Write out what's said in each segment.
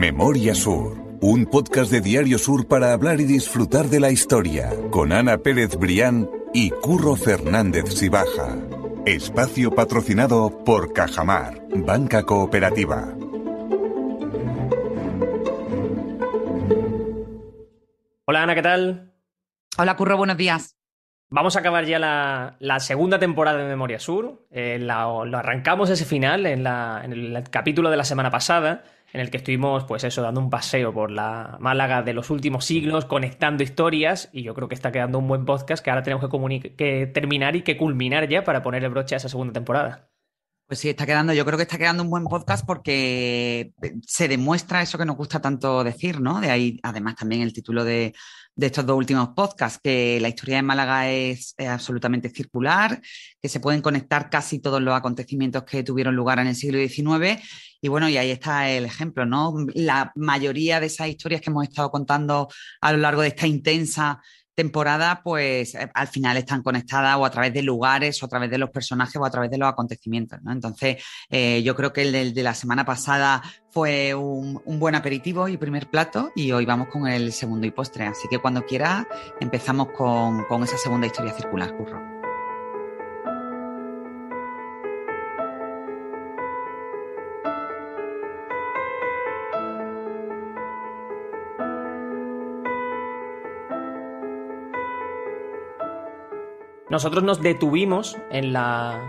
Memoria Sur, un podcast de Diario Sur para hablar y disfrutar de la historia, con Ana Pérez Brián y Curro Fernández Sibaja. Espacio patrocinado por Cajamar, Banca Cooperativa. Hola Ana, ¿qué tal? Hola Curro, buenos días. Vamos a acabar ya la, segunda temporada de Memoria Sur. Eh, lo arrancamos ese final en, en el capítulo de la semana pasada en el que estuvimos, pues eso, dando un paseo por la Málaga de los últimos siglos, conectando historias, y yo creo que está quedando un buen podcast que ahora tenemos que, terminar y que culminar ya para poner el broche a esa segunda temporada. Pues sí, está quedando, yo creo que está quedando un buen podcast porque se demuestra eso que nos gusta tanto decir, ¿no? De ahí, además, también el título de estos dos últimos podcasts, que la historia de Málaga es, absolutamente circular, que se pueden conectar casi todos los acontecimientos que tuvieron lugar en el siglo XIX. Y bueno, y ahí está el ejemplo, ¿no? La mayoría de esas historias que hemos estado contando a lo largo de esta intensa temporada, pues eh, al final están conectadas o a través de lugares o a través de los personajes o a través de los acontecimientos. ¿no? Entonces, eh, yo creo que el de, la semana pasada fue un, buen aperitivo y primer plato y hoy vamos con el segundo y postre. Así que cuando quiera empezamos con, con esa segunda historia circular, Curro. Nosotros nos detuvimos en la,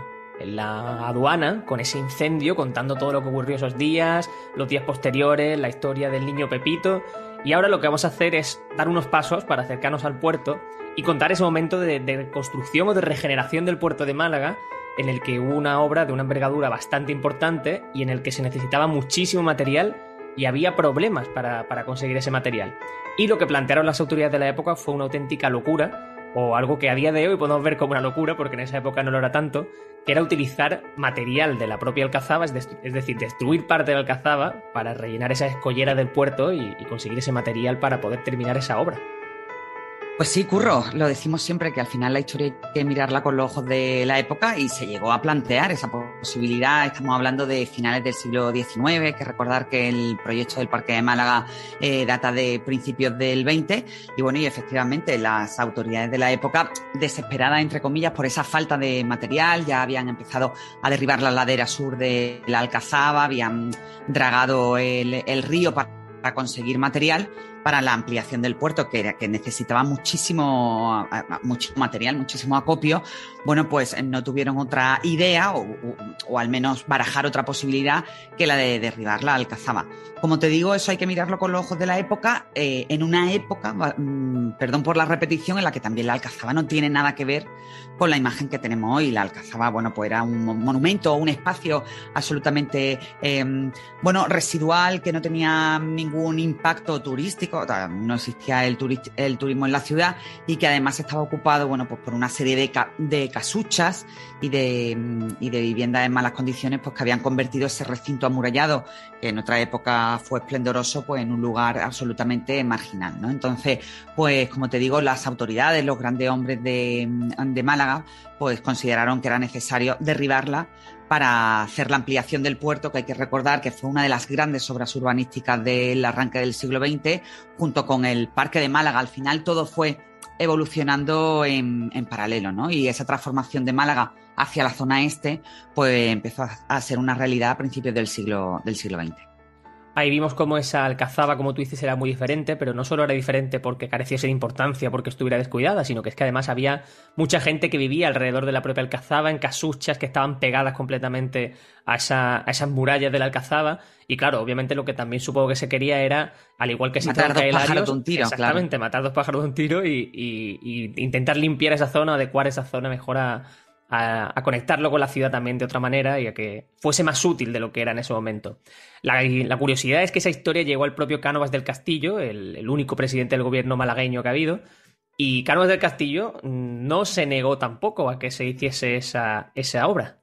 aduana con ese incendio, contando todo lo que ocurrió esos días, los días posteriores, la historia del niño Pepito. Y ahora lo que vamos a hacer es dar unos pasos para acercarnos al puerto y contar ese momento de, reconstrucción o de regeneración del puerto de Málaga, en el que hubo una obra de una envergadura bastante importante y en el que se necesitaba muchísimo material y había problemas para, para conseguir ese material. Y lo que plantearon las autoridades de la época fue una auténtica locura o algo que a día de hoy podemos ver como una locura, porque en esa época no lo era tanto, que era utilizar material de la propia alcazaba, es, decir, destruir parte de la alcazaba para rellenar esa escollera del puerto y conseguir ese material para poder terminar esa obra. Pues sí, Curro, lo decimos siempre que al final la historia hay que mirarla con los ojos de la época y se llegó a plantear esa posibilidad. Estamos hablando de finales del siglo XIX, hay que recordar que el proyecto del Parque de Málaga eh, data de principios del XX y bueno, y efectivamente las autoridades de la época, desesperadas entre comillas por esa falta de material, ya habían empezado a derribar la ladera sur de la Alcazaba, habían dragado el, el río para conseguir material para la ampliación del puerto, que, que necesitaba muchísimo, material, muchísimo acopio, bueno, pues eh, no tuvieron otra idea o, o, al menos barajar otra posibilidad que la de derribar la alcazaba. Como te digo, eso hay que mirarlo con los ojos de la época, eh, en una época, mm, perdón por la repetición, en la que también la alcazaba no tiene nada que ver con la imagen que tenemos hoy. La alcazaba, bueno, pues era un monumento, un espacio absolutamente, em, bueno, residual, que no tenía ningún impacto turístico, no existía el, turismo en la ciudad y que además estaba ocupado, bueno, pues por una serie de, casuchas y de, y de viviendas en malas condiciones, pues que habían convertido ese recinto amurallado, que en otra época fue esplendoroso pues en un lugar absolutamente marginal, ¿no? Entonces, pues como te digo, las autoridades, los grandes hombres de, Málaga, pues consideraron que era necesario derribarla para hacer la ampliación del puerto, que hay que recordar que fue una de las grandes obras urbanísticas del arranque del siglo XX, junto con el Parque de Málaga. Al final todo fue evolucionando en, en paralelo, ¿no? Y esa transformación de Málaga hacia la zona este, pues empezó a ser una realidad a principios del siglo, del siglo XX. Ahí vimos cómo esa alcazaba, como tú dices, era muy diferente, pero no solo era diferente porque careciese de importancia, porque estuviera descuidada, sino que es que además había mucha gente que vivía alrededor de la propia alcazaba, en casuchas que estaban pegadas completamente a, esa, esas murallas de la alcazaba. Y claro, obviamente lo que también supongo que se quería era, al igual que si matar dos pájaros de un tiro, exactamente, matar dos pájaros de un tiro y, y, intentar limpiar esa zona, adecuar esa zona mejor a, a, conectarlo con la ciudad también de otra manera y a que fuese más útil de lo que era en ese momento. La, curiosidad es que esa historia llegó al propio Cánovas del Castillo, el, único presidente del gobierno malagueño que ha habido, y Cánovas del Castillo no se negó tampoco a que se hiciese esa, esa obra.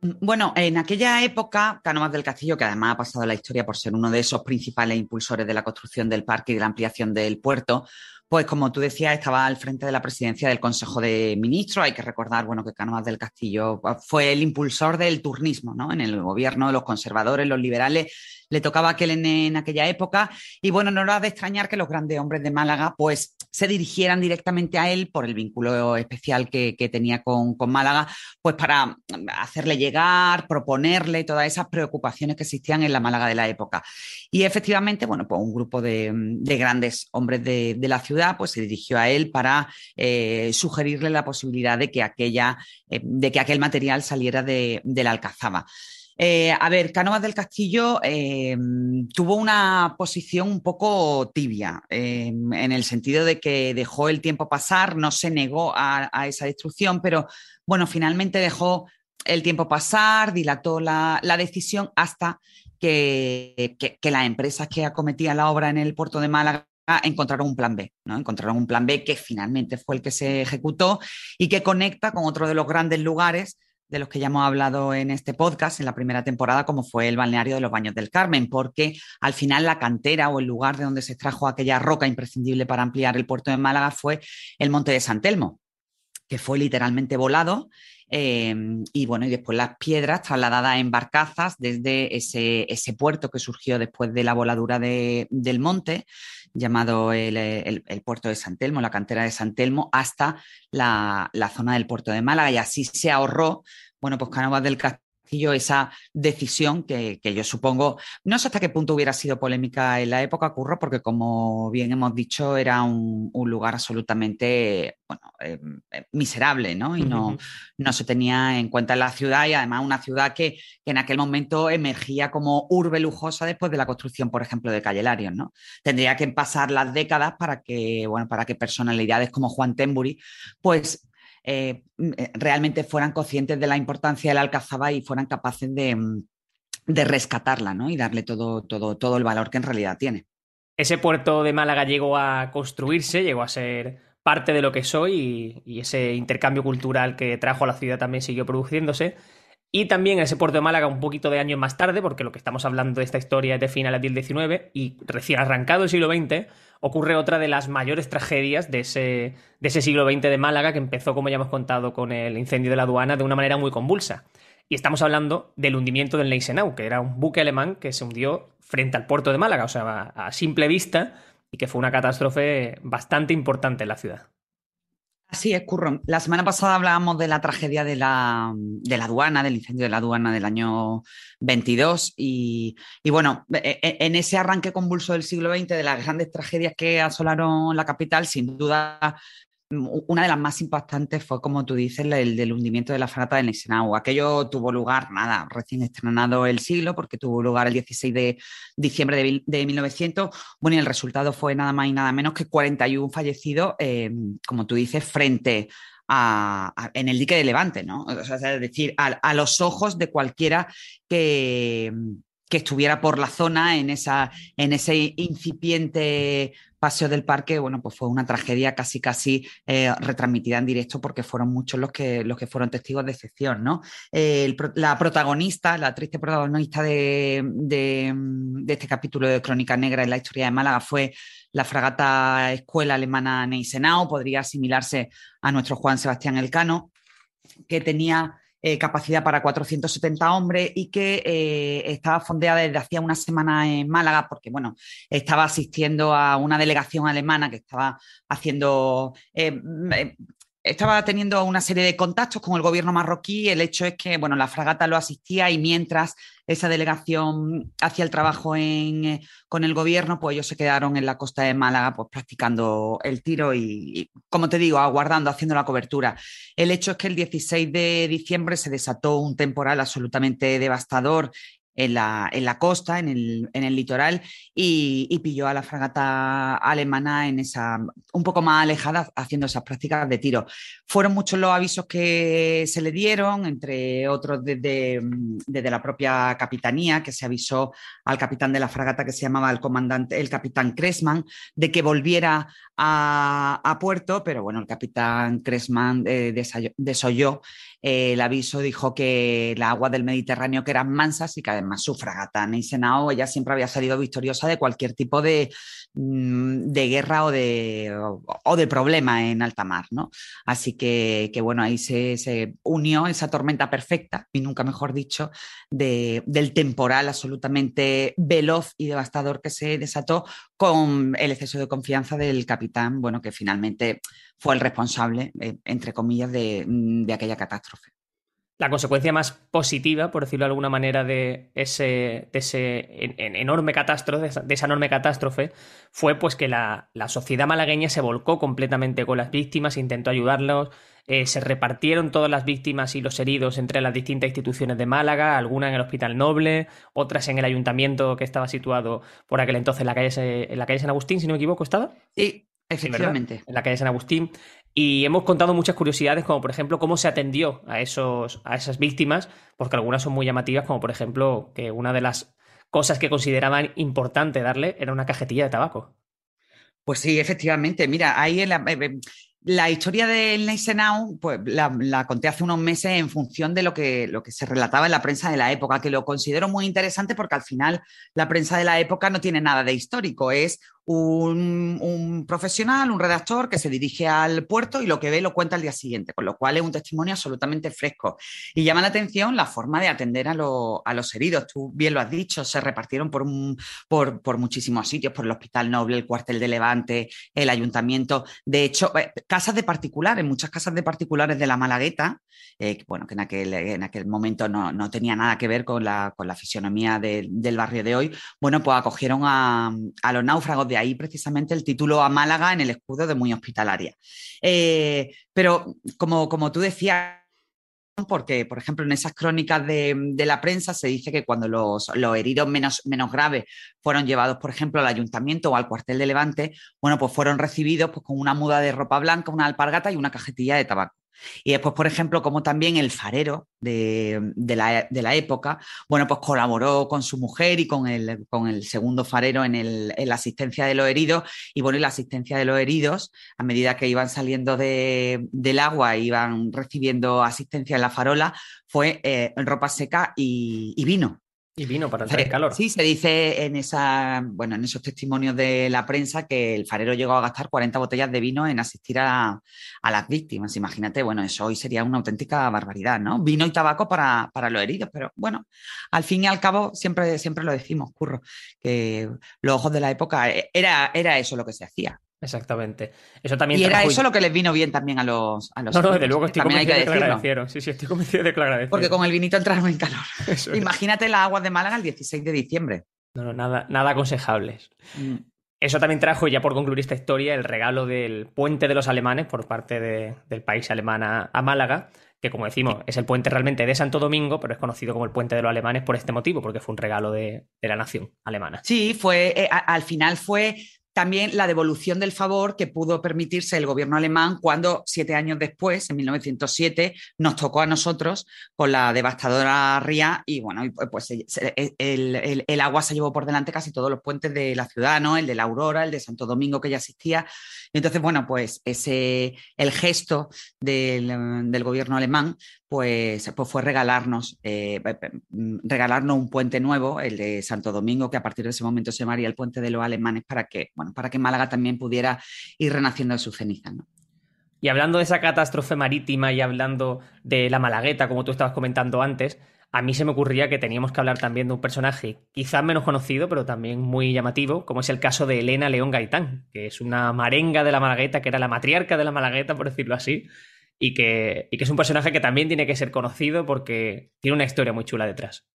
Bueno, en aquella época, Cánovas del Castillo, que además ha pasado la historia por ser uno de esos principales impulsores de la construcción del parque y de la ampliación del puerto, pues como tú decías, estaba al frente de la presidencia del Consejo de Ministros. Hay que recordar, bueno, que Cánovas del Castillo fue el impulsor del turnismo, ¿no? En el gobierno, los conservadores, los liberales le tocaba aquel en, aquella época. Y bueno, no era de extrañar que los grandes hombres de Málaga pues se dirigieran directamente a él por el vínculo especial que, tenía con, Málaga, pues para hacerle llegar, proponerle todas esas preocupaciones que existían en la Málaga de la época. Y efectivamente, bueno, pues un grupo de, grandes hombres de, la ciudad pues se dirigió a él para eh, sugerirle la posibilidad de que, aquella, eh, de que aquel material saliera de, la Alcazaba. Eh, a ver, Cánovas del Castillo tuvo una posición un poco tibia, en el sentido de que dejó el tiempo pasar, no se negó a, esa destrucción, pero bueno, finalmente dejó el tiempo pasar, dilató la, decisión hasta que, las empresas que acometían la obra en el puerto de Málaga encontraron un plan B, ¿no? Encontraron un plan B que finalmente fue el que se ejecutó y que conecta con otro de los grandes lugares de los que ya hemos hablado en este podcast en la primera temporada, como fue el balneario de los Baños del Carmen, porque al final la cantera o el lugar de donde se extrajo aquella roca imprescindible para ampliar el puerto de Málaga fue el Monte de San Telmo, que fue literalmente volado. Eh, y bueno, y después las piedras trasladadas en barcazas desde ese, puerto que surgió después de la voladura del monte, llamado el, puerto de San Telmo, la cantera de San Telmo, hasta la, la, zona del puerto de Málaga. Y así se ahorró, bueno, pues Cánovas del Castillo esa decisión que, yo supongo, no sé hasta qué punto hubiera sido polémica en la época, Curro, porque como bien hemos dicho, era un, lugar absolutamente bueno, eh, eh, miserable, ¿no? Y no, no se tenía en cuenta en la ciudad y además una ciudad que, en aquel momento emergía como urbe lujosa después de la construcción, por ejemplo, de Calle ¿no? Tendría que pasar las décadas para que, bueno, para que personalidades como Juan Tembury, pues eh, eh, realmente fueran conscientes de la importancia del Alcazaba y fueran capaces mm, de, rescatarla ¿no? y darle todo, todo, todo el valor que en realidad tiene. Ese puerto de Málaga llegó a construirse, llegó a ser parte de lo que soy y, ese intercambio cultural que trajo a la ciudad también siguió produciéndose. Y también ese puerto de Málaga un poquito de años más tarde, porque lo que estamos hablando de esta historia es de finales del XIX y recién arrancado el siglo XX, ocurre otra de las mayores tragedias de ese, de ese siglo XX de Málaga, que empezó, como ya hemos contado, con el incendio de la aduana de una manera muy convulsa. Y estamos hablando del hundimiento del Neisenau, que era un buque alemán que se hundió frente al puerto de Málaga, o sea, a simple vista, y que fue una catástrofe bastante importante en la ciudad. Así es, Curro. La semana pasada hablábamos de la tragedia de la, aduana, del incendio de la aduana del año 22 y, y, bueno, e, e, en ese arranque convulso del siglo XX, de las grandes tragedias que asolaron la capital, sin duda una de las más impactantes fue, como tú dices, el del hundimiento de la fragata de Neisenau. Aquello tuvo lugar, nada, recién estrenado el siglo, porque tuvo lugar el 16 de diciembre de, 1900. Bueno, y el resultado fue nada más y nada menos que 41 fallecidos, eh, como tú dices, frente a, en el dique de Levante, ¿no? O sea, es decir, a, los ojos de cualquiera que, que estuviera por la zona en, esa, en ese incipiente paseo del parque, bueno, pues fue una tragedia casi casi eh, retransmitida en directo porque fueron muchos los que, los que fueron testigos de excepción, ¿no? la protagonista, la triste protagonista de, este capítulo de Crónica Negra en la historia de Málaga fue la fragata escuela alemana Neisenau, podría asimilarse a nuestro Juan Sebastián Elcano, que tenía eh, capacidad para 470 hombres y que eh, estaba fondeada desde hacía una semana en Málaga porque, bueno, estaba asistiendo a una delegación alemana que estaba haciendo eh, estaba teniendo una serie de contactos con el gobierno marroquí. El hecho es que, bueno, la fragata lo asistía y mientras esa delegación hacía el trabajo eh, con el gobierno, pues ellos se quedaron en la costa de Málaga, pues practicando el tiro y, como te digo, aguardando, haciendo la cobertura. El hecho es que el 16 de diciembre se desató un temporal absolutamente devastador en la, en la costa, en el, en el litoral, y, y, pilló a la fragata alemana en esa, un poco más alejada, haciendo esas prácticas de tiro. Fueron muchos los avisos que se le dieron, entre otros desde, desde la propia capitanía, que se avisó al capitán de la fragata que se llamaba el comandante, el capitán Cressman, de que volviera a, puerto, pero bueno, el capitán Cressman eh, desoyó el aviso dijo que las aguas del Mediterráneo que eran mansas y que además su fragata Neisenau, ella siempre había salido victoriosa de cualquier tipo de, mm, de guerra o de, o, de problema en alta mar, ¿no? Así que, bueno, ahí se, unió esa tormenta perfecta, y nunca mejor dicho, del temporal absolutamente veloz y devastador que se desató con el exceso de confianza del capitán, bueno, que finalmente fue el responsable, eh, entre comillas, de, aquella catástrofe. La consecuencia más positiva, por decirlo de alguna manera, de ese, ese enorme catástrofe, de esa enorme catástrofe, fue pues que la, sociedad malagueña se volcó completamente con las víctimas, intentó ayudarlos, eh, se repartieron todas las víctimas y los heridos entre las distintas instituciones de Málaga, algunas en el Hospital Noble, otras en el ayuntamiento que estaba situado por aquel entonces en la calle, en la calle San Agustín, si no me equivoco, ¿estaba? Sí, efectivamente. en la calle San Agustín. Y hemos contado muchas curiosidades, como por ejemplo cómo se atendió a, esos, a esas víctimas, porque algunas son muy llamativas, como por ejemplo que una de las cosas que consideraban importante darle era una cajetilla de tabaco. Pues sí, efectivamente. Mira, ahí en la, eh, eh, la historia del Neisenau, pues la, conté hace unos meses en función de lo que, lo que se relataba en la prensa de la época, que lo considero muy interesante porque al final la prensa de la época no tiene nada de histórico, es un, profesional, un redactor que se dirige al puerto y lo que ve lo cuenta al día siguiente, con lo cual es un testimonio absolutamente fresco. Y llama la atención la forma de atender a, los heridos. Tú bien lo has dicho, se repartieron por, muchísimos sitios, por el Hospital Noble, el cuartel de Levante, el ayuntamiento. De hecho, eh, casas de particulares, muchas casas de particulares de la Malagueta, eh, bueno, que en aquel, en aquel momento no, tenía nada que ver con la, fisionomía del barrio de hoy, bueno, pues acogieron a, los náufragos ahí precisamente el título a Málaga en el escudo de muy hospitalaria. Eh, pero como, como tú decías, porque, por ejemplo, en esas crónicas de, la prensa se dice que cuando los, heridos menos, menos, graves fueron llevados, por ejemplo, al ayuntamiento o al cuartel de Levante, bueno, pues fueron recibidos pues, con una muda de ropa blanca, una alpargata y una cajetilla de tabaco. Y después, por ejemplo, como también el farero de, la, época, bueno, pues colaboró con su mujer y con el, con el segundo farero en, la asistencia de los heridos. Y bueno, y la asistencia de los heridos, a medida que iban saliendo del agua, iban recibiendo asistencia en la farola, fue eh, ropa seca y vino. Y vino para traer calor. Sí, se dice en esa, bueno, en esos testimonios de la prensa que el farero llegó a gastar 40 botellas de vino en asistir a, las víctimas. Imagínate, bueno, eso hoy sería una auténtica barbaridad, ¿no? Vino y tabaco para, para, los heridos, pero bueno, al fin y al cabo siempre, siempre lo decimos, curro, que los ojos de la época eh, era, era eso lo que se hacía. Exactamente. Eso también y era eso lo que les vino bien también a los. A los no, no, desde luego estoy convencido de que lo agradecieron. Sí, sí, estoy convencido de que lo agradecieron. Porque con el vinito entraron en calor. Imagínate las aguas de Málaga el 16 de diciembre. No, no, nada, nada aconsejables. Mm. Eso también trajo, ya por concluir esta historia, el regalo del puente de los alemanes por parte del país alemán a, Málaga, que como decimos, es el puente realmente de Santo Domingo, pero es conocido como el puente de los alemanes por este motivo, porque fue un regalo de, la nación alemana. Sí, fue, eh, al final fue también la devolución del favor que pudo permitirse el gobierno alemán cuando siete años después, en 1907, nos tocó a nosotros con la devastadora ría y bueno, pues el, agua se llevó por delante casi todos los puentes de la ciudad, ¿no? El de la Aurora, el de Santo Domingo que ya existía. entonces, bueno, pues ese, el gesto del, gobierno alemán pues, pues, fue regalarnos, eh, regalarnos un puente nuevo, el de Santo Domingo, que a partir de ese momento se llamaría el puente de los alemanes, para que, para que Málaga también pudiera ir renaciendo de sus cenizas. Y hablando de esa catástrofe marítima y hablando de la Malagueta, como tú estabas comentando antes, a mí se me ocurría que teníamos que hablar también de un personaje quizás menos conocido, pero también muy llamativo, como es el caso de Elena León Gaitán, que es una marenga de la Malagueta, que era la matriarca de la Malagueta, por decirlo así, y que, y que es un personaje que también tiene que ser conocido porque tiene una historia muy chula detrás.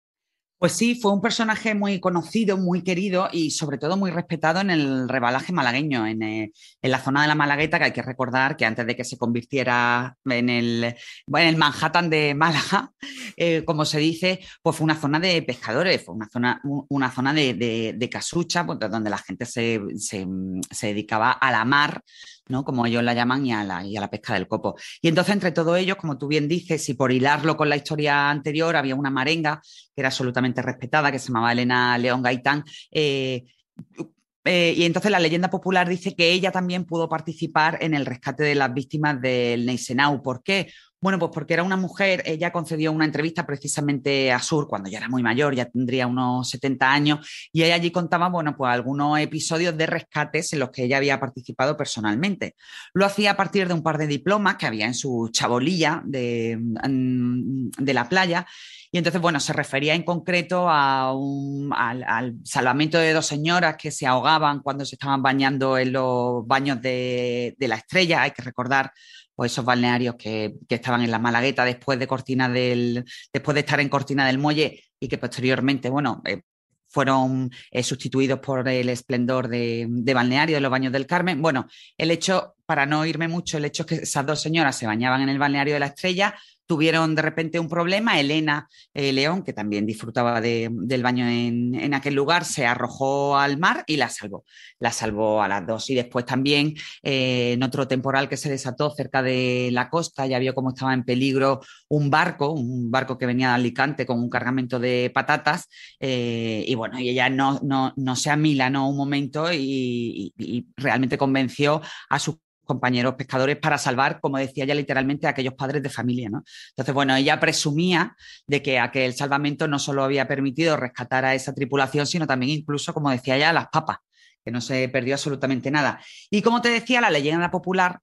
Pues sí, fue un personaje muy conocido, muy querido y sobre todo muy respetado en el rebalaje malagueño, en, eh, la zona de la Malagueta, que hay que recordar que antes de que se convirtiera en el, Manhattan de Málaga, eh, como se dice, pues fue una zona de pescadores, fue una zona, una zona de, casucha, pues, donde la gente se dedicaba a la mar ¿no? Como ellos la llaman, y a la, y a la pesca del copo. Y entonces, entre todos ellos, como tú bien dices, y por hilarlo con la historia anterior, había una marenga que era absolutamente respetada, que se llamaba Elena León Gaitán. Eh, eh, y entonces la leyenda popular dice que ella también pudo participar en el rescate de las víctimas del Neisenau. ¿Por qué? Bueno, pues porque era una mujer, ella concedió una entrevista precisamente a Sur cuando ya era muy mayor, ya tendría unos 70 años, y ella allí contaba, bueno, pues algunos episodios de rescates en los que ella había participado personalmente. Lo hacía a partir de un par de diplomas que había en su chabolilla de, de la playa y entonces, bueno, se refería en concreto a al, salvamento de dos señoras que se ahogaban cuando se estaban bañando en los baños de, la estrella. Hay que recordar pues, esos balnearios que, estaban en la Malagueta después de, Cortina del, después de estar en Cortina del Muelle y que posteriormente, bueno, eh, fueron eh, sustituidos por el esplendor de, de, balneario de los baños del Carmen. Bueno, el hecho, para no irme mucho, el hecho es que esas dos señoras se bañaban en el balneario de la Estrella, tuvieron de repente un problema. Elena eh, León, que también disfrutaba del baño en, aquel lugar, se arrojó al mar y la salvó. La salvó a las dos. Y después también eh, en otro temporal que se desató cerca de la costa, ya vio cómo estaba en peligro un barco, un barco que venía de Alicante con un cargamento de patatas. Eh, y bueno, y ella no, no, no se amilanó un momento y, y realmente convenció a su compañeros pescadores para salvar, como decía ella literalmente, a aquellos padres de familia. ¿no? Entonces, bueno, ella presumía de que aquel salvamento no solo había permitido rescatar a esa tripulación, sino también incluso, como decía ella, a las papas, que no se perdió absolutamente nada. Y como te decía, la leyenda popular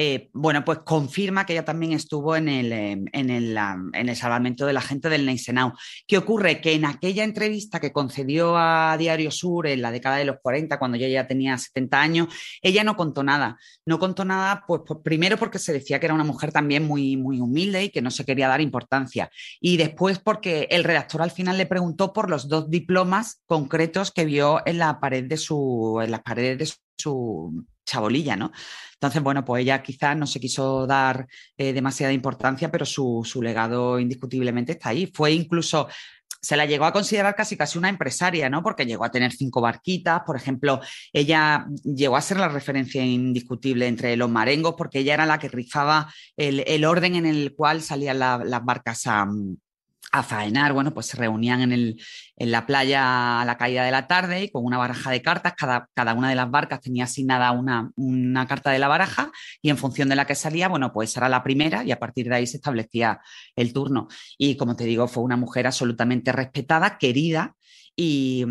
eh, bueno, pues confirma que ella también estuvo en el, em, en el, en el salvamento de la gente del Neisenau. ¿Qué ocurre? Que en aquella entrevista que concedió a Diario Sur en la década de los 40, cuando ella ya tenía 70 años, ella no contó nada. No contó nada, pues, pues, primero porque se decía que era una mujer también muy, muy humilde y que no se quería dar importancia. Y después porque el redactor al final le preguntó por los dos diplomas concretos que vio en la pared de su, en las paredes de su chabolilla, ¿no? Entonces, bueno, pues ella quizás no se quiso dar eh, demasiada importancia, pero su, legado indiscutiblemente está ahí. Fue incluso se la llegó a considerar casi casi una empresaria, ¿no? Porque llegó a tener cinco barquitas, por ejemplo, ella llegó a ser la referencia indiscutible entre los marengos, porque ella era la que rifaba el, orden en el cual salían las barcas a, a faenar, bueno, pues se reunían en, el, en, la playa a la caída de la tarde y con una baraja de cartas, cada, cada una de las barcas tenía asignada una, una, carta de la baraja y en función de la que salía, bueno, pues era la primera y a partir de ahí se establecía el turno. Y como te digo, fue una mujer absolutamente respetada, querida y,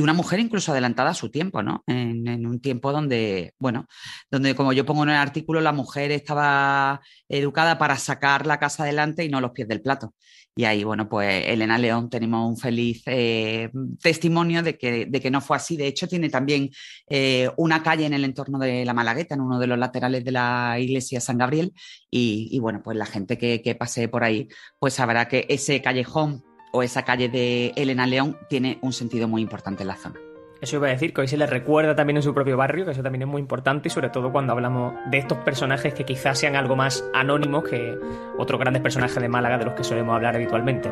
una mujer incluso adelantada a su tiempo, ¿no? En, un tiempo donde, bueno, donde como yo pongo en el artículo, la mujer estaba educada para sacar la casa adelante y no los pies del plato. Y ahí, bueno, pues Elena León tenemos un feliz eh, testimonio de que, de que, no fue así. De hecho, tiene también eh, una calle en el entorno de la Malagueta, en uno de los laterales de la iglesia San Gabriel. Y, bueno, pues la gente que, que pase por ahí, pues sabrá que ese callejón o esa calle de Elena León tiene un sentido muy importante en la zona. Eso iba a decir, que hoy se le recuerda también en su propio barrio, que eso también es muy importante y sobre todo cuando hablamos de estos personajes que quizás sean algo más anónimos que otros grandes personajes de Málaga de los que solemos hablar habitualmente.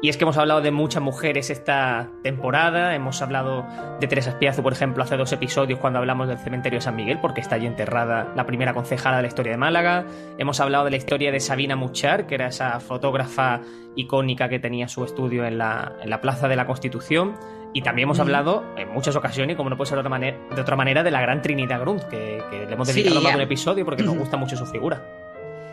Y es que hemos hablado de muchas mujeres esta temporada, hemos hablado de Teresa Espiazu, por ejemplo, hace dos episodios cuando hablamos del cementerio de San Miguel, porque está allí enterrada la primera concejala de la historia de Málaga. Hemos hablado de la historia de Sabina Muchar, que era esa fotógrafa icónica que tenía su estudio en la, Plaza de la Constitución. Y también hemos hablado en muchas ocasiones, como no puede ser de otra manera, de, otra manera, de la gran Trinidad Grunt, que, le hemos dedicado más de un episodio porque nos gusta mucho su figura.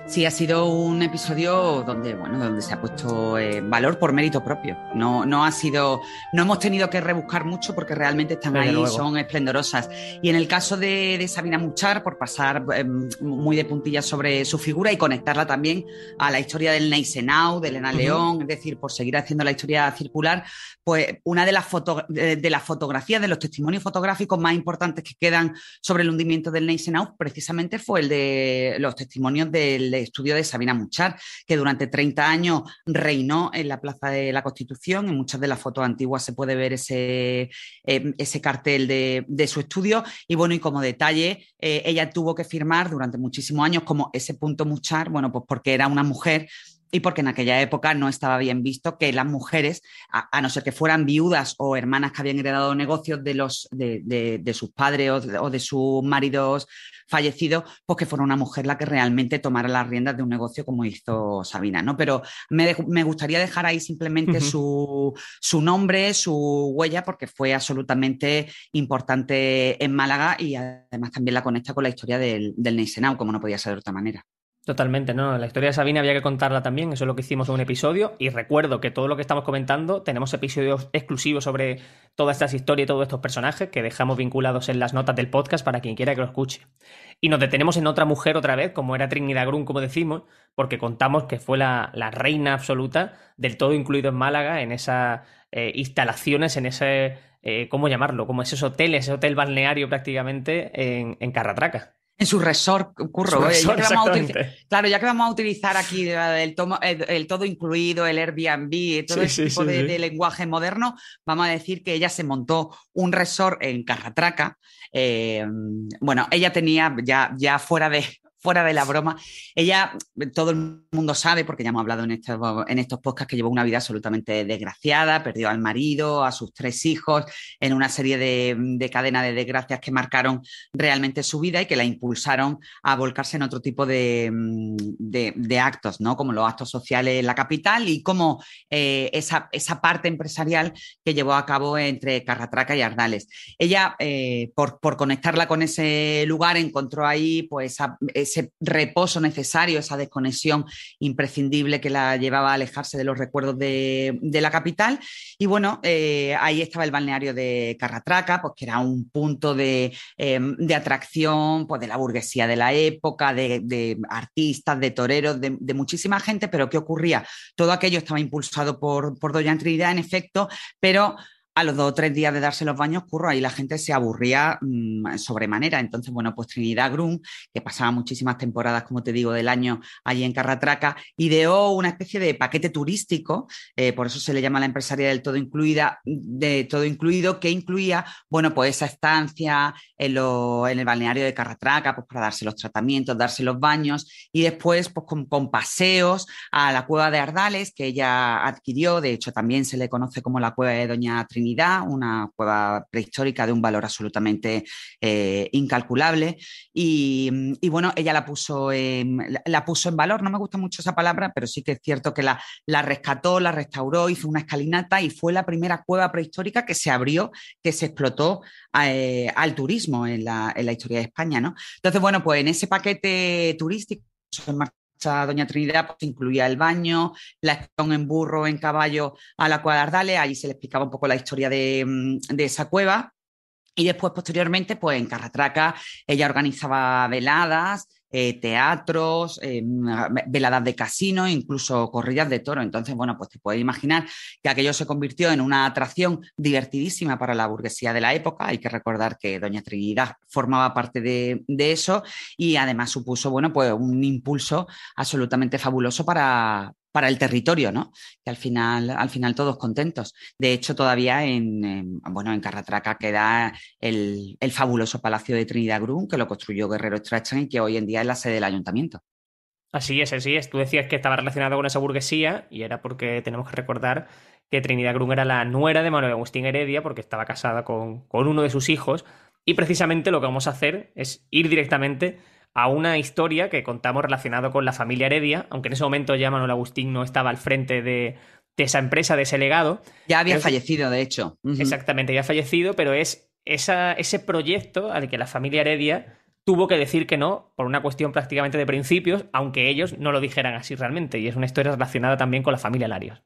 Sí, ha sido un episodio donde, bueno, donde se ha puesto eh, valor por mérito propio. No, no ha sido, no hemos tenido que rebuscar mucho porque realmente están ahí, son esplendorosas. Y en el caso de, Sabina Muchar, por pasar em, muy de puntillas sobre su figura y conectarla también a la historia del Neisenau, de Elena León, es decir, por seguir haciendo la historia circular, pues una de las, de, las fotografías, de los testimonios fotográficos más importantes que quedan sobre el hundimiento del Neisenau, precisamente fue el de los testimonios del estudio de Sabina Muchar, que durante 30 años reinó en la Plaza de la Constitución. En muchas de las fotos antiguas se puede ver ese, eh, ese cartel de, su estudio. Y bueno, y como detalle, eh, ella tuvo que firmar durante muchísimos años como ese punto Muchar, bueno, pues porque era una mujer y porque en aquella época no estaba bien visto que las mujeres, a, no ser que fueran viudas o hermanas que habían heredado negocios de, los, de, sus padres o de, sus maridos fallecidos, pues que fuera una mujer la que realmente tomara las riendas de un negocio como hizo Sabina, ¿no? Pero me, gustaría dejar ahí simplemente su, nombre, su huella, porque fue absolutamente importante en Málaga y además también la conecta con la historia del, del Neisenau, como no podía ser de otra manera. Totalmente, ¿no? La historia de Sabina había que contarla también, eso es lo que hicimos en un episodio. Y recuerdo que todo lo que estamos comentando, tenemos episodios exclusivos sobre todas estas historias y todos estos personajes que dejamos vinculados en las notas del podcast para quien quiera que lo escuche. Y nos detenemos en otra mujer otra vez, como era Trinidad Grun, como decimos, porque contamos que fue la, reina absoluta del todo incluido en Málaga, en esas eh, instalaciones, en ese, eh, ¿cómo llamarlo? Como esos hoteles, ese hotel balneario prácticamente en, en Carratraca. En su resort, curro. claro, ya que vamos a utilizar aquí el, todo incluido, el Airbnb, todo ese tipo de, lenguaje moderno, vamos a decir que ella se montó un resort en Carratraca. Eh, bueno, ella tenía ya, ya fuera de, fuera de la broma, ella, todo el mundo sabe, porque ya hemos hablado en estos, en estos podcasts, que llevó una vida absolutamente desgraciada, perdió al marido, a sus tres hijos, en una serie de, de cadenas de desgracias que marcaron realmente su vida y que la impulsaron a volcarse en otro tipo de, de, actos, ¿no? como los actos sociales en la capital y como eh, esa, esa, parte empresarial que llevó a cabo entre Carratraca y Ardales. Ella, eh, por, por, conectarla con ese lugar, encontró ahí pues, esa ese reposo necesario, esa desconexión imprescindible que la llevaba a alejarse de los recuerdos de, la capital. Y bueno, eh, ahí estaba el balneario de Carratraca, pues que era un punto de, em, atracción pues, de la burguesía de la época, de, artistas, de toreros, de, muchísima gente, pero ¿qué ocurría? Todo aquello estaba impulsado por, por Doña Trinidad, en efecto, pero a los dos o tres días de darse los baños, curro, ahí la gente se aburría mm, sobremanera. Entonces, bueno, pues Trinidad Grum, que pasaba muchísimas temporadas, como te digo, del año allí en Carratraca, ideó una especie de paquete turístico, eh, por eso se le llama la empresaria del todo incluida, de todo incluido, que incluía, bueno, pues esa estancia en, el balneario de Carratraca, pues para darse los tratamientos, darse los baños, y después, pues con, con paseos a la cueva de Ardales, que ella adquirió, de hecho también se le conoce como la cueva de Doña Trinidad una cueva prehistórica de un valor absolutamente eh, incalculable. Y, bueno, ella la puso, en, la, puso en valor, no me gusta mucho esa palabra, pero sí que es cierto que la, la rescató, la restauró, hizo una escalinata y fue la primera cueva prehistórica que se abrió, que se explotó eh, al turismo en la, en la historia de España. ¿no? Entonces, bueno, pues en ese paquete turístico Doña Trinidad pues, incluía el baño, la excursión en burro, en caballo a la de Ardales, allí se le explicaba un poco la historia de, mm, de esa cueva. Y después, posteriormente, pues en Carratraca ella organizaba veladas, eh, teatros, eh, veladas de casino, incluso corridas de toro. Entonces, bueno, pues te puedes imaginar que aquello se convirtió en una atracción divertidísima para la burguesía de la época. Hay que recordar que Doña Trinidad formaba parte de, eso y además supuso, bueno, pues un impulso absolutamente fabuloso para, para el territorio, ¿no? Que al final, al final todos contentos. De hecho, todavía en, bueno, en Carratraca queda el, fabuloso Palacio de Trinidad Grun, que lo construyó Guerrero Strachan y que hoy en día es la sede del ayuntamiento. Así es, así es. Tú decías que estaba relacionado con esa burguesía y era porque tenemos que recordar que Trinidad Grun era la nuera de Manuel Agustín Heredia porque estaba casada con, con uno de sus hijos y precisamente lo que vamos a hacer es ir directamente a una historia que contamos relacionado con la familia Heredia, aunque en ese momento ya Manuel Agustín no estaba al frente de, esa empresa, de ese legado. Ya había fallecido, de hecho. Exactamente, ya ha fallecido, pero es esa, ese proyecto al que la familia Heredia tuvo que decir que no por una cuestión prácticamente de principios, aunque ellos no lo dijeran así realmente. Y es una historia relacionada también con la familia Larios.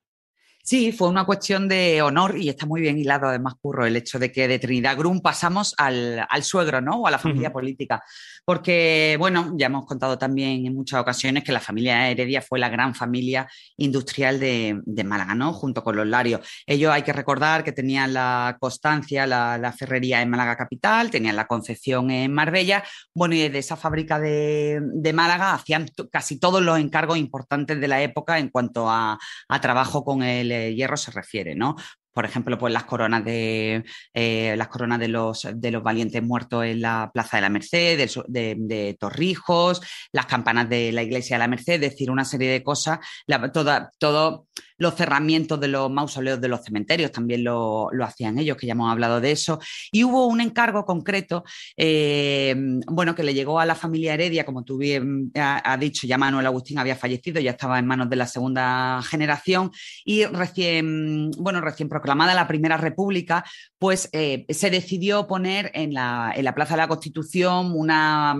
Sí, fue una cuestión de honor y está muy bien hilado además, Curro, el hecho de que de Trinidad Grum pasamos al, suegro, ¿no? O a la familia política. Porque, bueno, ya hemos contado también en muchas ocasiones que la familia Heredia fue la gran familia industrial de, Málaga, ¿no? Junto con los Larios. Ellos hay que recordar que tenían la Constancia, la, ferrería en Málaga capital, tenían la Concepción en Marbella. Bueno, y de esa fábrica de, Málaga hacían casi todos los encargos importantes de la época en cuanto a trabajo con el hierro se refiere, ¿no? por ejemplo, pues las coronas de eh, las coronas de los, de los valientes muertos en la Plaza de la Merced, de, Torrijos, las campanas de la Iglesia de la Merced, es decir, una serie de cosas, toda, todo los cerramientos de los mausoleos de los cementerios también lo, hacían ellos, que ya hemos hablado de eso. Y hubo un encargo concreto, eh, bueno, que le llegó a la familia Heredia, como tú bien has dicho, ya Manuel Agustín había fallecido, ya estaba en manos de la segunda generación y recién, bueno, recién proclamada la Primera República, pues eh, se decidió poner en la, Plaza de la Constitución una,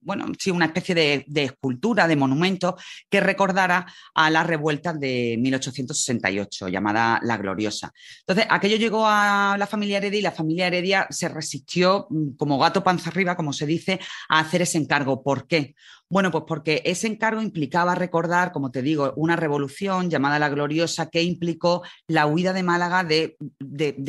bueno, sí, una especie de, de escultura, de monumento que recordara a las revueltas de 1800 llamada La Gloriosa. Entonces, aquello llegó a la familia Heredia y la familia Heredia se resistió mm, como gato panza arriba, como se dice, a hacer ese encargo. ¿Por qué? Bueno, pues porque ese encargo implicaba recordar, como te digo, una revolución llamada La Gloriosa que implicó la huida de Málaga de,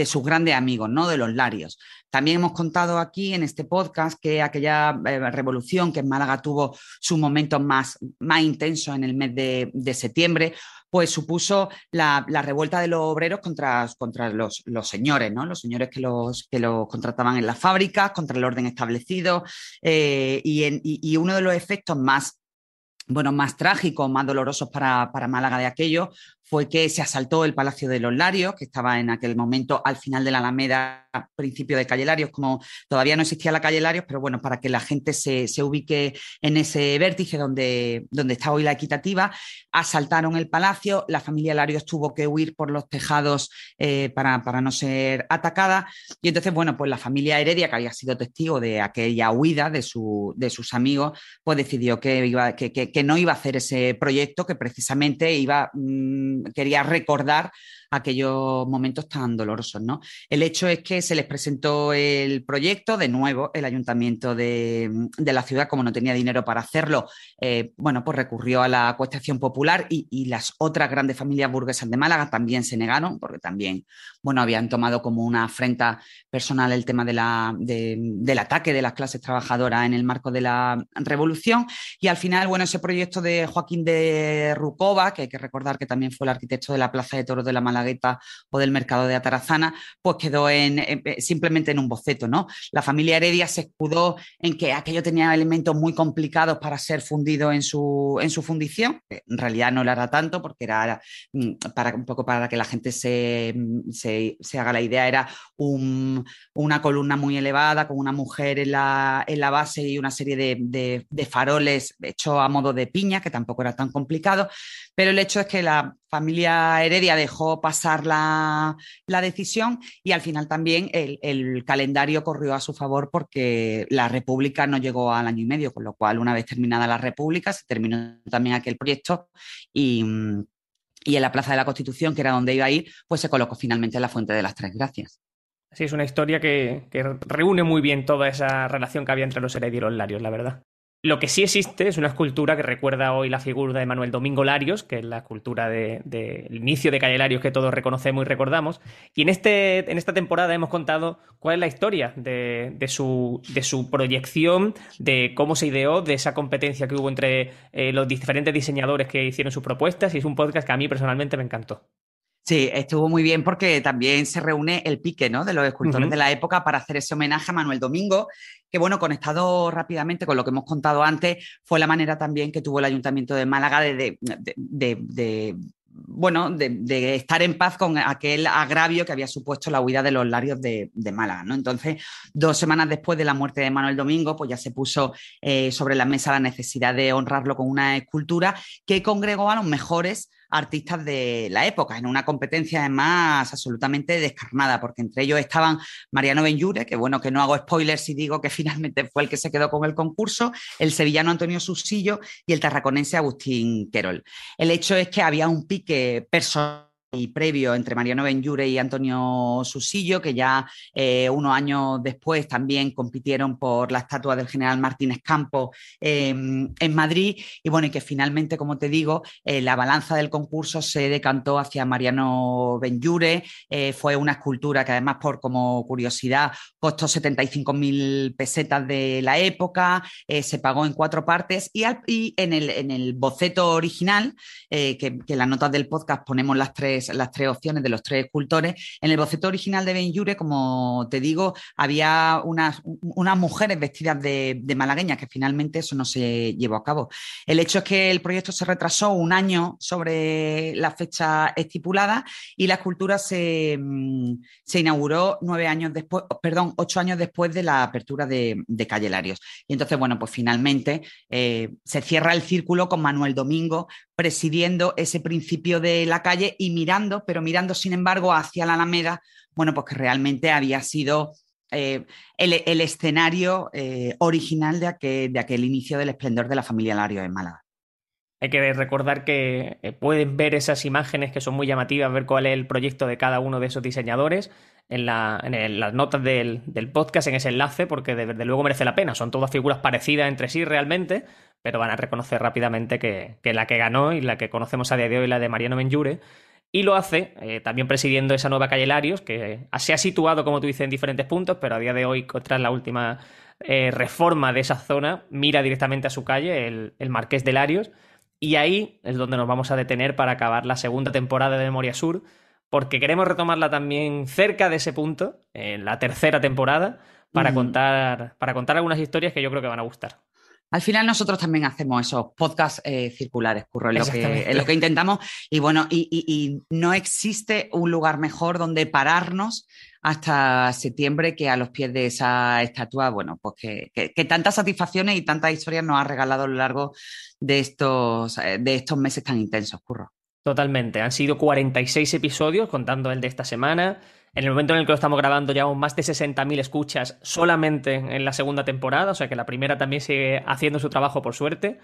sus grandes amigos, ¿no? De los Larios. También hemos contado aquí en este podcast que aquella eh, revolución que en Málaga tuvo su momento más, más intenso en el mes de septiembre, pues supuso la, revuelta de los obreros contra, contra los, señores, ¿no? Los señores que los, que los contrataban en las fábricas, contra el orden establecido. Eh, y, uno de los efectos más bueno, más trágicos, más dolorosos para, para, Málaga de aquello, fue que se asaltó el Palacio de los Larios, que estaba en aquel momento al final de la Alameda, principio de Calle Larios, como todavía no existía la Calle Larios, pero bueno, para que la gente se, ubique en ese vértice donde, donde está hoy la equitativa, asaltaron el palacio, la familia Larios tuvo que huir por los tejados eh, para, no ser atacada, y entonces, bueno, pues la familia Heredia, que había sido testigo de aquella huida de, su, de sus amigos, pues decidió que, iba, que, no iba a hacer ese proyecto, que precisamente iba... Mm, quería recordar aquellos momentos tan dolorosos. ¿no? El hecho es que se les presentó el proyecto, de nuevo, el ayuntamiento de, la ciudad, como no tenía dinero para hacerlo, eh, bueno, pues recurrió a la acuestación popular y, las otras grandes familias burguesas de Málaga también se negaron, porque también, bueno, habían tomado como una afrenta personal el tema de la, del ataque de las clases trabajadoras en el marco de la revolución. Y al final, bueno, ese proyecto de Joaquín de Rucova, que hay que recordar que también fue el arquitecto de la Plaza de Toros de la Málaga, o del mercado de Atarazana, pues quedó en, simplemente en un boceto. ¿no? La familia Heredia se escudó en que aquello tenía elementos muy complicados para ser fundido en su, fundición. En realidad no lo era tanto porque era mm, para, un poco para que la gente se, se, haga la idea, era una columna muy elevada con una mujer en la, en la base y una serie de, de faroles hechos a modo de piña, que tampoco era tan complicado. Pero el hecho es que la familia Heredia dejó pasar la, decisión y al final también el, calendario corrió a su favor porque la República no llegó al año y medio, con lo cual una vez terminada la República se terminó también aquel proyecto y, en la Plaza de la Constitución, que era donde iba a ir, pues se colocó finalmente la Fuente de las Tres Gracias. Sí, es una historia que, que reúne muy bien toda esa relación que había entre los Heredia y los Larios, la verdad. Lo que sí existe es una escultura que recuerda hoy la figura de Manuel Domingo Larios, que es la escultura del de, inicio de Calle Larios que todos reconocemos y recordamos. Y en, este, en esta temporada hemos contado cuál es la historia de, su, de su proyección, de cómo se ideó, de esa competencia que hubo entre eh, los diferentes diseñadores que hicieron sus propuestas. Y es un podcast que a mí personalmente me encantó. Sí, estuvo muy bien porque también se reúne el pique ¿no? de los escultores de la época para hacer ese homenaje a Manuel Domingo, que bueno, conectado rápidamente con lo que hemos contado antes, fue la manera también que tuvo el Ayuntamiento de Málaga de, bueno, de, estar en paz con aquel agravio que había supuesto la huida de los larios de, Málaga. ¿no? Entonces, dos semanas después de la muerte de Manuel Domingo, pues ya se puso eh, sobre la mesa la necesidad de honrarlo con una escultura que congregó a los mejores artistas de la época, en una competencia además absolutamente descarnada, porque entre ellos estaban Mariano Benjure, que bueno, que no hago spoilers si digo que finalmente fue el que se quedó con el concurso, el sevillano Antonio Susillo y el tarraconense Agustín Querol. El hecho es que había un pique personal y previo entre Mariano Benjure y Antonio Susillo, que ya eh, unos años después también compitieron por la estatua del general Martínez Campos em, en Madrid. Y bueno, y que finalmente, como te digo, eh, la balanza del concurso se decantó hacia Mariano Benjure. Eh, fue una escultura que además, por como curiosidad, costó 75.000 pesetas de la época, se pagó en cuatro partes y, en, el, en, el, boceto original, que, que en las notas del podcast ponemos las tres las tres opciones de los tres escultores. En el boceto original de Benjure, como te digo, había unas, unas mujeres vestidas de, de malagueñas, que finalmente eso no se llevó a cabo. El hecho es que el proyecto se retrasó un año sobre la fecha estipulada y la escultura se, se inauguró nueve años después, perdón, ocho años después de la apertura de, de Calle Larios. Y entonces, bueno, pues finalmente eh, se cierra el círculo con Manuel Domingo presidiendo ese principio de la calle y mirando, pero mirando sin embargo hacia la Alameda, bueno, pues que realmente había sido eh, el, escenario eh, original de aquel, de aquel, inicio del esplendor de la familia Lario en Málaga. Hay que recordar que eh, pueden ver esas imágenes que son muy llamativas, ver cuál es el proyecto de cada uno de esos diseñadores en, las notas del, podcast, en ese enlace, porque desde luego merece la pena. Son todas figuras parecidas entre sí realmente, pero van a reconocer rápidamente que, la que ganó y la que conocemos a día de hoy, la de Mariano Menjure, y lo hace eh, también presidiendo esa nueva calle Larios, que se ha situado, como tú dices, en diferentes puntos, pero a día de hoy, tras la última eh, reforma de esa zona, mira directamente a su calle, el, el Marqués de Larios, y ahí es donde nos vamos a detener para acabar la segunda temporada de Memoria Sur, porque queremos retomarla también cerca de ese punto, en la tercera temporada, para, contar, para contar algunas historias que yo creo que van a gustar. Al final nosotros también hacemos esos podcasts eh, circulares, Curro, es lo, que, lo que intentamos. Y bueno, y, no existe un lugar mejor donde pararnos hasta septiembre que a los pies de esa estatua, bueno, pues que, que tantas satisfacciones y tantas historias nos ha regalado a lo largo de estos, eh, de estos meses tan intensos, Curro. Totalmente. Han sido 46 episodios, contando el de esta semana. En el momento en el que lo estamos grabando, llevamos más de 60.000 escuchas solamente en la segunda temporada, o sea que la primera también sigue haciendo su trabajo por suerte.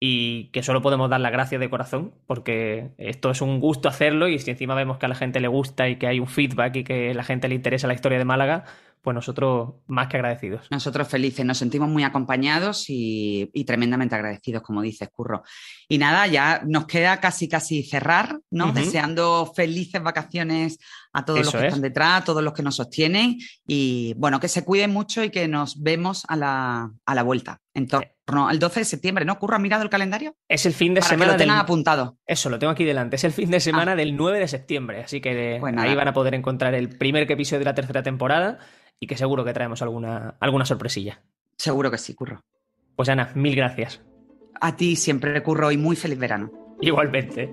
Y que solo podemos dar las gracias de corazón, porque esto es un gusto hacerlo. Y si encima vemos que a la gente le gusta y que hay un feedback y que a la gente le interesa la historia de Málaga, pues nosotros más que agradecidos. Nosotros felices, nos sentimos muy acompañados y, tremendamente agradecidos, como dices, Curro. Y nada, ya nos queda casi, casi cerrar, ¿no? Deseando felices vacaciones a todos los que están detrás, a todos los que nos sostienen y bueno, que se cuiden mucho y que nos vemos a la, a la vuelta en torno al 12 de septiembre, ¿no? Curro, ¿has mirado el calendario? Es el fin de semana. Que lo tengan apuntado. Eso, lo tengo aquí delante. Es el fin de semana ah. del 9 de septiembre, así que pues ahí van a poder encontrar el primer episodio de la tercera temporada y que seguro que traemos alguna, alguna sorpresilla. Seguro que sí, Curro. Pues Ana, mil gracias. A ti siempre, Curro, y muy feliz verano. Igualmente.